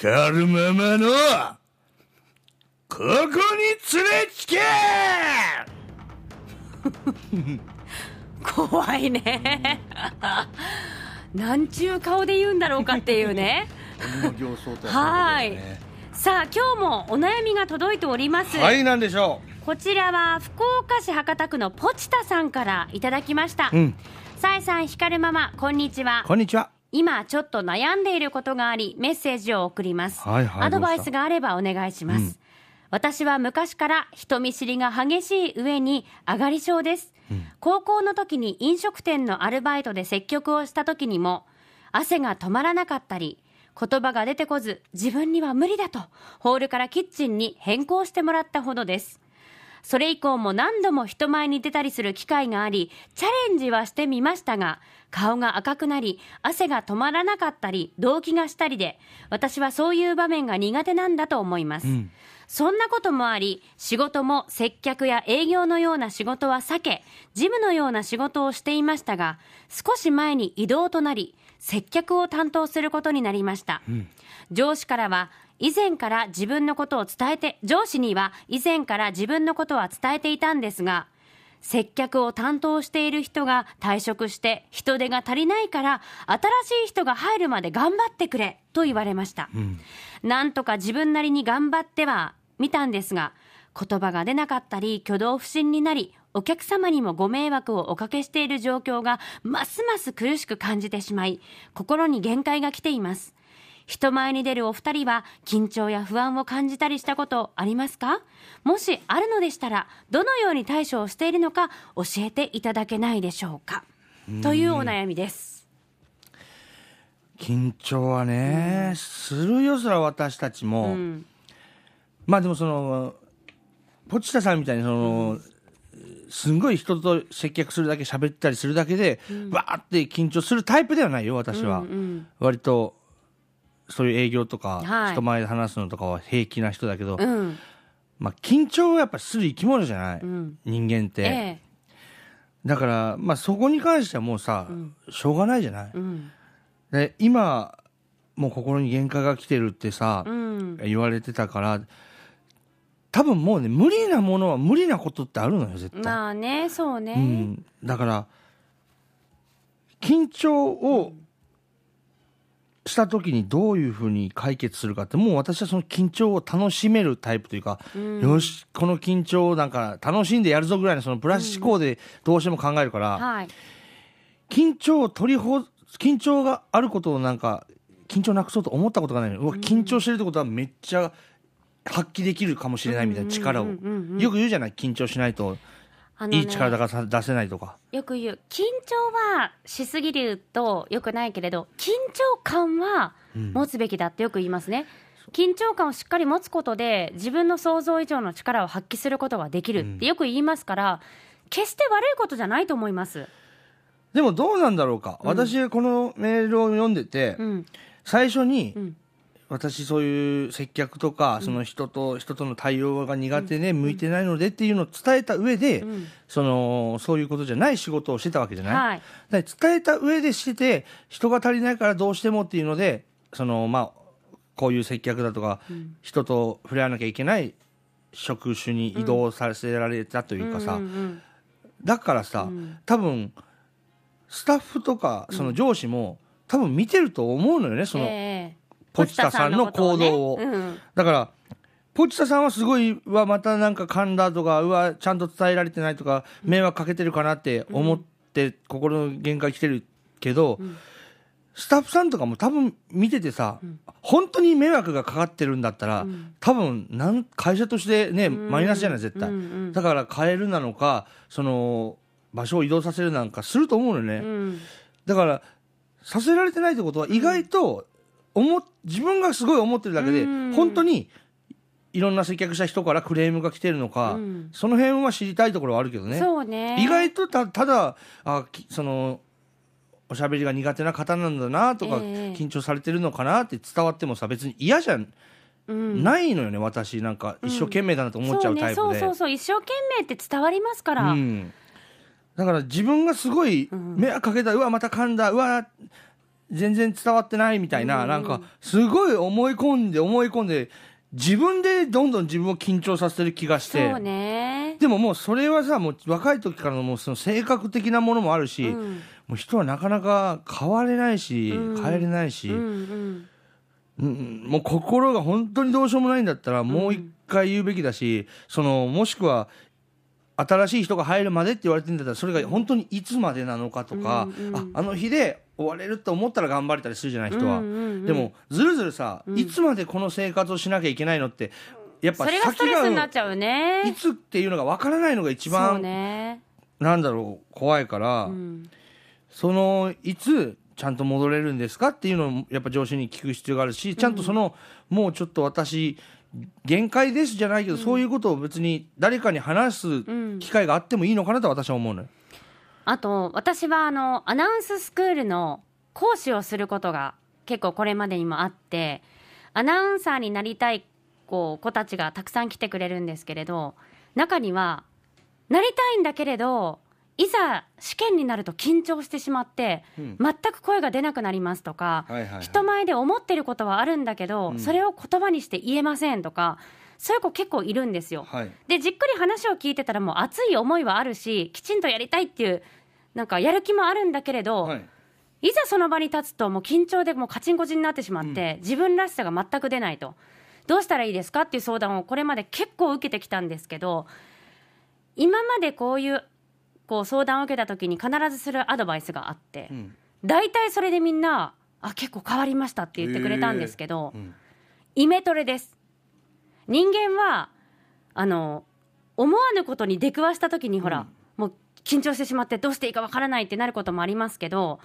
カルママの、ここに連れつけ! 怖いね。なんちゅう顔で言うんだろうかっていうね。はい。さあ今日もお悩みが届いております、はい、なんでしょこちらは福岡市博多区のポチタさんからいただきました、う。うん。さえさんひかるママこんにちは。こんにちは。今ちょっと悩んでいることがありメッセージを送ります、はいはいアドバイスがあればお願いします、うん。私は昔から人見知りが激しい上に上がり症です、高校の時に飲食店のアルバイトで接客をした時にも汗が止まらなかったり言葉が出てこず自分には無理だとホールからキッチンに変更してもらったほどですそれ以降も何度も人前に出たりする機会があり、チャレンジはしてみましたが、顔が赤くなり、汗が止まらなかったり、動悸がしたりで、私はそういう場面が苦手なんだと思います。んそんなこともあり、仕事も接客や営業のような仕事は避け、事務のような仕事をしていましたが、少し前に異動となり、接客を担当することになりました。上司からは以前から自分のことを伝えて上司には以前から自分のことは伝えていたんですが接客を担当している人が退職して人手が足りないから新しい人が入るまで頑張ってくれと言われました、なんとか自分なりに頑張ってはみたんですが言葉が出なかったり挙動不審になりお客様にもご迷惑をおかけしている状況がますます苦しく感じてしまい心に限界が来ています人前に出るお二人は緊張や不安を感じたりしたことありますか？もしあるのでしたらどのように対処をしているのか教えていただけないでしょうか？というお悩みです。緊張はね、するよ、そら私たちも。うん。まあでもその、ポチタさんみたいにその、すんごい人と接客するだけ喋ったりするだけで、わーって緊張するタイプではないよ、私は。うんうん。割と、そういう営業とか、はい。人前で話すのとかは平気な人だけど、うん。まあ緊張はやっぱする生き物じゃない、ん。人間って。ええ。だから、まあそこに関してはもうさ、しょうがないじゃない、うん。で今、もう心に限界が来てるってさ、うん。言われてたから、多分もうね、無理なものは無理なことってあるのよ、絶対。まあねそうね、うん。だから、緊張をした時にどういうふうに解決するかって、もう私はその緊張を楽しめるタイプというか、よし、この緊張をなんか楽しんでやるぞぐらいのそのプラス思考でどうしても考えるから、はい。緊張を取りほ、緊張があることをなんか、緊張なくそうと思ったことがない。のよ。うわ、緊張してるってことはめっちゃ発揮できるかもしれないみたいな力を。うんうんうんうん。よく言うじゃない緊張しないと、ねいい力だから出せないとか。よく言う緊張はしすぎるとよくないけれど緊張感は持つべきだってよく言いますね、緊張感をしっかり持つことで自分の想像以上の力を発揮することができるってよく言いますから、決して悪いことじゃないと思います。でもどうなんだろうか。私がこのメールを読んでて、うん。最初に、ん私そういう接客とか、その人と人との対応が苦手で、向いてないのでっていうのを伝えた上で、ん。そのそういうことじゃない仕事をしてたわけじゃない、はい。伝えた上でしてて人が足りないからどうしてもっていうのでそのまあこういう接客だとか、人と触れ合わなきゃいけない職種に移動させられたというかさ、だからさ、多分スタッフとかその上司も、多分見てると思うのよねその、ええポチタさんの行動を。ポチタさんだからポチタさんはすごいはまたなんか噛んだとかうわちゃんと伝えられてないとか迷惑かけてるかなって思って心の限界来てるけど、スタッフさんとかも多分見ててさ、本当に迷惑がかかってるんだったら、多分なん会社としてね、マイナスじゃない絶対、うんうんだから変えるなのかその場所を移動させるなんかすると思うのよね、うんうん。だからさせられてないってことは意外と思っ自分がすごい思ってるだけで、うん。本当にいろんな接客した人からクレームが来てるのか、うん。その辺は知りたいところはあるけどね。そうね。意外とたただあきそのおしゃべりが苦手な方なんだなとか、ええ。緊張されてるのかなって伝わってもさ別に嫌じゃうん。ないのよね、私。なんか一生懸命だなと思っちゃうタイプで。そうね、そうそうそう。一生懸命って伝わりますから、うん、だから自分がすごい迷惑かけた、うわまた噛んだうわ全然伝わってないみたいな、うんなんか、すごい思い込んで思い込んで、自分でどんどん自分を緊張させてる気がして。そうね。でももうそれはさ、もう若い時からのもうその性格的なものもあるし、うん。もう人はなかなか変われないし、うん。変えれないし、うんうんうん。もう心が本当にどうしようもないんだったら、もう一回言うべきだし、その、もしくは、新しい人が入るまでって言われてんだったら、それが本当にいつまでなのかとか、あ、あの日で終われると思ったら頑張れたりするじゃない、人は。うんうんうんでも、ずるずるさ、いつまでこの生活をしなきゃいけないのって、やっぱそれがスト先レスになっが、ちゃういね。つっていうのが分からないのが一番、ね。なんだろう、怖いから、うん。そのいつちゃんと戻れるんですかっていうのをやっぱ上司に聞く必要があるしちゃんとその、もうちょっと私限界ですじゃないけど、そういうことを別に誰かに話すん。機会があってもいいのかなと私は思うのよ。あと私はあのアナウンススクールの講師をすることが結構これまでにもあってアナウンサーになりたいこう子たちがたくさん来てくれるんですけれど中にはなりたいんだけれどいざ試験になると緊張してしまって、うん。全く声が出なくなりますとか、はいはいはい。人前で思ってることはあるんだけど、うん。それを言葉にして言えませんとかそういう子結構いるんですよ。はい。でじっくり話を聞いてたらもう熱い思いはあるしきちんとやりたいっていうなんかやる気もあるんだけれど、はい。い、ざその場に立つともう緊張でもうカチンコチンになってしまって、自分らしさが全く出ないと。どうしたらいいですかっていう相談をこれまで結構受けてきたんですけど今までこういうこう相談を受けた時に必ずするアドバイスがあって、うん。大体それでみんなあ結構変わりましたって言ってくれたんですけど、うん。イメトレです人間はあの思わぬことに出くわした時にほら、もう緊張してしまってどうしていいかわからないってなることもありますけど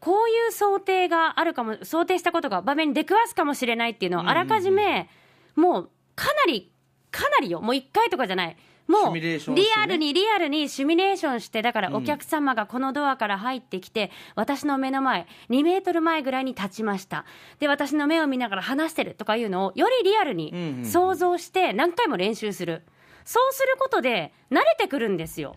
こういう想定があるかも想定したことが場面に出くわすかもしれないっていうのをあらかじめ、もうかなりかなりよ。もう1回とかじゃないもシうリアルにリアルにシミュレーションしてだからお客様がこのドアから入ってきて、私の目の前2メートル前ぐらいに立ちました。で私の目を見ながら話してるとかいうのをよりリアルに想像して何回も練習する、そうすることで慣れてくるんですよ。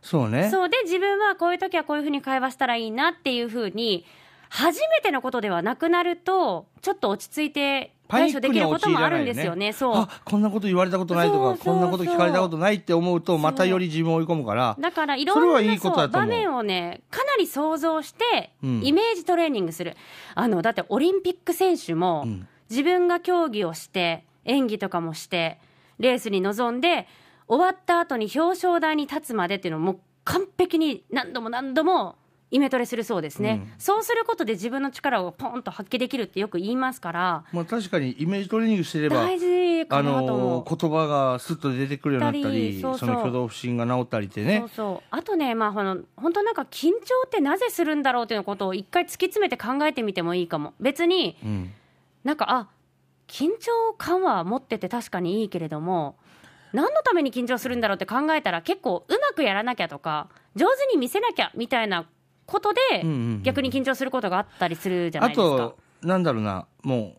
そうね。そうで自分はこういう時はこういうふうに会話したらいいなっていうふうに初めてのことではなくなるとちょっと落ち着いて対処できることもあるんですよね。そう。あこんなこと言われたことないとかこんなこと聞かれたことないって思うとまたより自分を追い込むから。だからいろんな場面をねかなり想像してうん。イメージトレーニングする、あのだってオリンピック選手もうん。自分が競技をして演技とかもしてレースに臨んで終わった後に表彰台に立つまでっていうのをもう完璧に何度も何度もイメトレするそうですね、うん。そうすることで自分の力をポンと発揮できるってよく言いますから。まあ確かにイメージトレーニングしてれば大事かあなと思う。の言葉がスッと出てくるようになったりそうそう。その挙動不審が治ったりってね。そうそう。あとね、まあ、ほの本当なんか緊張ってなぜするんだろうっていうことを一回突き詰めて考えてみてもいいかも。別にうん。なんかあ緊張感は持ってて確かにいいけれども何のために緊張するんだろうって考えたら結構うまくやらなきゃとか上手に見せなきゃみたいなことでうんうんうん逆に緊張することがあったりするじゃなあいですか。と。なんだろうなも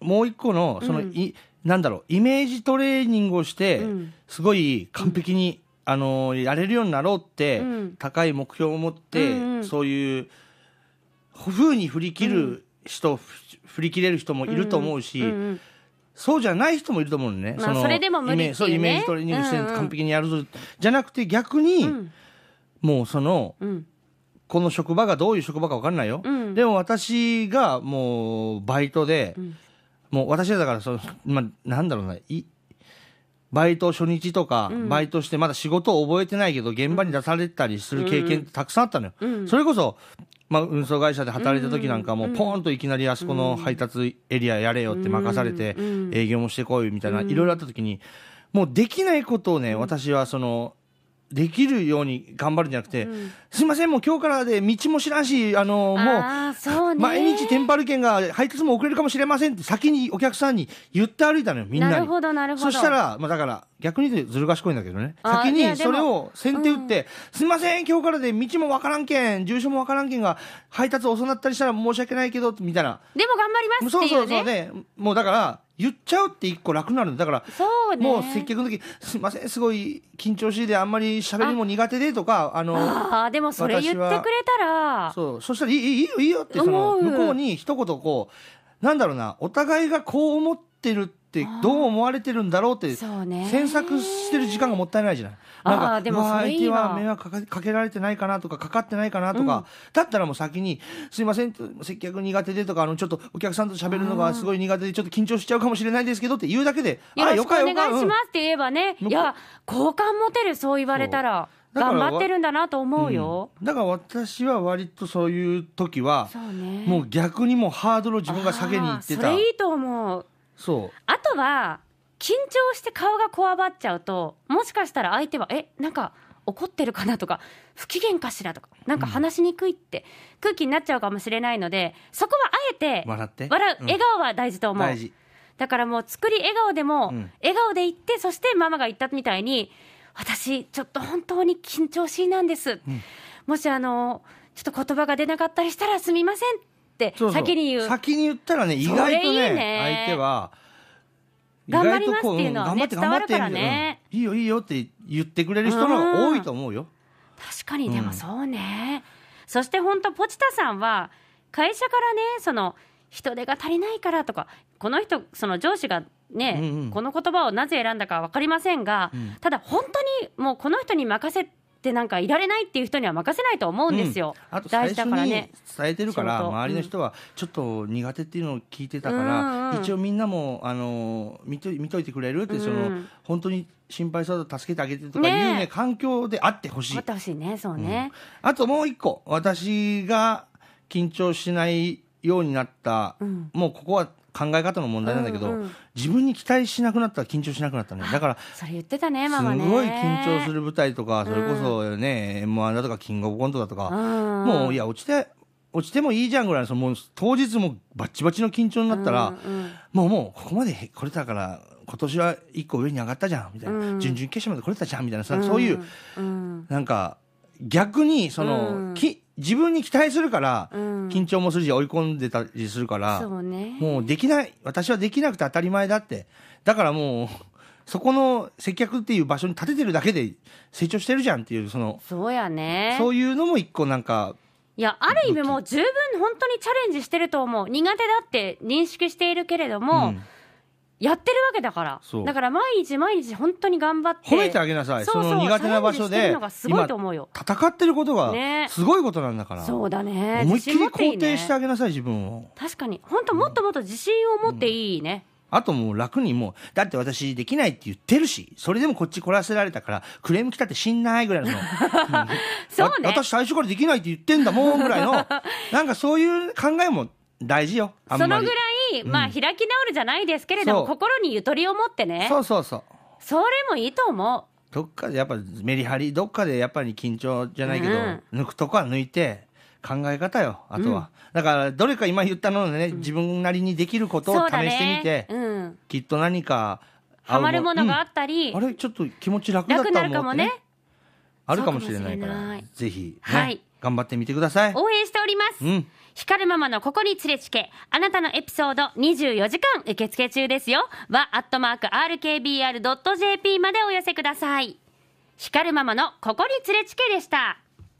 うもう一個のその、うんいなんだろうイメージトレーニングをして、うん。すごい完璧に、あのやれるようになろうって、うん。高い目標を持って、うんうんそういう風に振り切る人、ふ振り切れる人もいると思うし、うんうんそうじゃない人もいると思うのね。のまあそれでも無理っていうね。イメそうイメージトレーニングしてうんうん。完璧にやるぞ、じゃなくて逆に、うん。もうそのうんこの職場がどういう職場か分かんないよ、うん。でも私がもうバイトで、ん。もう私はだからその、まあ、なんだろうないバイト初日とか、うん。バイトしてまだ仕事を覚えてないけど現場に出されたりする経験ってたくさんあったのよ、うん。それこそ、まあ、運送会社で働いた時なんかもうん。ポーンといきなりあそこの配達エリアやれよって任されてうん。営業もしてこいみたいないろいろあった時にもうできないことをね私はそのできるように頑張るんじゃなくて、うん。すいませんもう今日からで道も知らんしあのもうあーそうね。毎日テンパる券が配達も遅れるかもしれませんって先にお客さんに言って歩いたのよみんなに。なるほどなるほど。そしたら、まあ、だから逆にずる賢いんだけどね。あ先にそれを先手打って、すいません今日からで道もわからんけん住所もわからんけんが配達遅なったりしたら申し訳ないけどみたいな。でも頑張りますっていうね。そうそうそうねもうだから言っちゃうって一個楽になるんだからそうね。もう接客の時「すいませんすごい緊張しいであんまり喋りも苦手で」とかあのああでもそれ言ってくれたら。そう。そしたらいいいいよいいよってその向こうに一言こうなんだろうなお互いがこう思ってるってどう思われてるんだろうって詮索してる時間がもったいないじゃない。なんかでも相手は迷惑かけかけられてないかなとかかかってないかなとか、だったらもう先に「すいません接客苦手で」とかあのちょっとお客さんと喋るのがすごい苦手でちょっと緊張しちゃうかもしれないですけどって言うだけでよろしくおか願いしますうんって言えばね、うん。いや好感持てるそう言われたら頑張ってるんだなと思うよ、だから私は割とそういう時はね。もう逆にもうハードルを自分が下げにいってた。それいいと思うそう。あとは緊張して顔がこわばっちゃうともしかしたら相手はえなんか怒ってるかなとか不機嫌かしらとかなんか話しにくいって空気になっちゃうかもしれないのでそこはあえて笑って？笑う。うん。笑顔は大事と思う、大事。だからもう作り笑顔でも、うん。笑顔で言ってそしてママが言ったみたいに私ちょっと本当に緊張しいなんです、ん。もしあのちょっと言葉が出なかったりしたらすみませんって先に言う。先に言ったらね意そ外とねね。相手は頑張りますっていうのはねうん頑張って伝わるからね。うん。いいよいいよって言ってくれる人の方が多いと思うよ。確かにでうん。もそうね、そして本当ポチタさんは会社からねその人手が足りないからとかこの人その上司がね、うんうん。この言葉をなぜ選んだか分かりませんが、うん。ただ本当にもうこの人に任せてなんかいられないっていう人には任せないと思うんですよ、うん。あと最初にだからね。伝えてるから周りの人はちょっと苦手っていうのを聞いてたかうんらうん。一応みんなもあの見と見といてくれるってそのうん本当に心配そうだ助けてあげてとかねいうえね環境であってほしい。あってほしいねそうね、あともう一個。私が緊張しないようになった。うん。もうここは考え方の問題なんだけど、うんうん。自分に期待しなくなったら緊張しなくなったねだからそれ言ってたねすママね。ごい緊張する舞台とかん。それこそね m 1だとかキングオブコントだとか、うん。もういや落ちて落ちてもいいじゃんぐらいのそのもう当日もバッチバチの緊張になったら、うんうん。もうもうここまで来れたから今年は一個上に上がったじゃんみたいな、うん。準々決勝まで来れたじゃんみたいなさ、そういううん。なんか逆にその、うん。き自分に期待するからうん。緊張もするし追い込んでたりするから、ね。もうできない私はできなくて当たり前だって。だからもう そこの接客っていう場所に立ててるだけで成長してるじゃんっていうそのそうやね。そういうのも一個なんかいや、ある意味もう十分本当にチャレンジしてると思う。苦手だって認識しているけれども、うんやってるわけだからそう。だから毎日毎日本当に頑張って。褒めてあげなさいそうそうその苦手な場所で。戦ってることがねすごいことなんだから、そうだね。思いっきり肯定してあね。げなさい自分を確かに。本当もっともっと自信を持っていいね。あともう楽にもうだって私できないって言ってるしそれでもこっち来らせられたからクレーム来たってしんないぐらいのその、う ねわ私最初からできないって言ってんだもんぐらいの なんかそういう考えも大事よあんまりそのぐらい、まあ開き直るじゃないですけれども、そう。心にゆとりを持ってね。そうそうそう。それもいいと思どっかでやっぱメリハリどっかでやっぱり緊張じゃないけど、うん。抜くとこは抜いて考え方よあとは、だからどれか今言ったのでね、自分なりにできるう。ことを試。してみて、うん。きっと何かハマるものがあっったり、あれちょっと気持ち楽だった楽になるかもね。あるかもしれないからぜひ、ねはい。頑張ってみてください。応援しております。光るママのここに連れちけ、あなたのエピソード24時間受付中ですよ。は、アットマーク RKBR.jp までお寄せください。光るママのここに連れちけでした。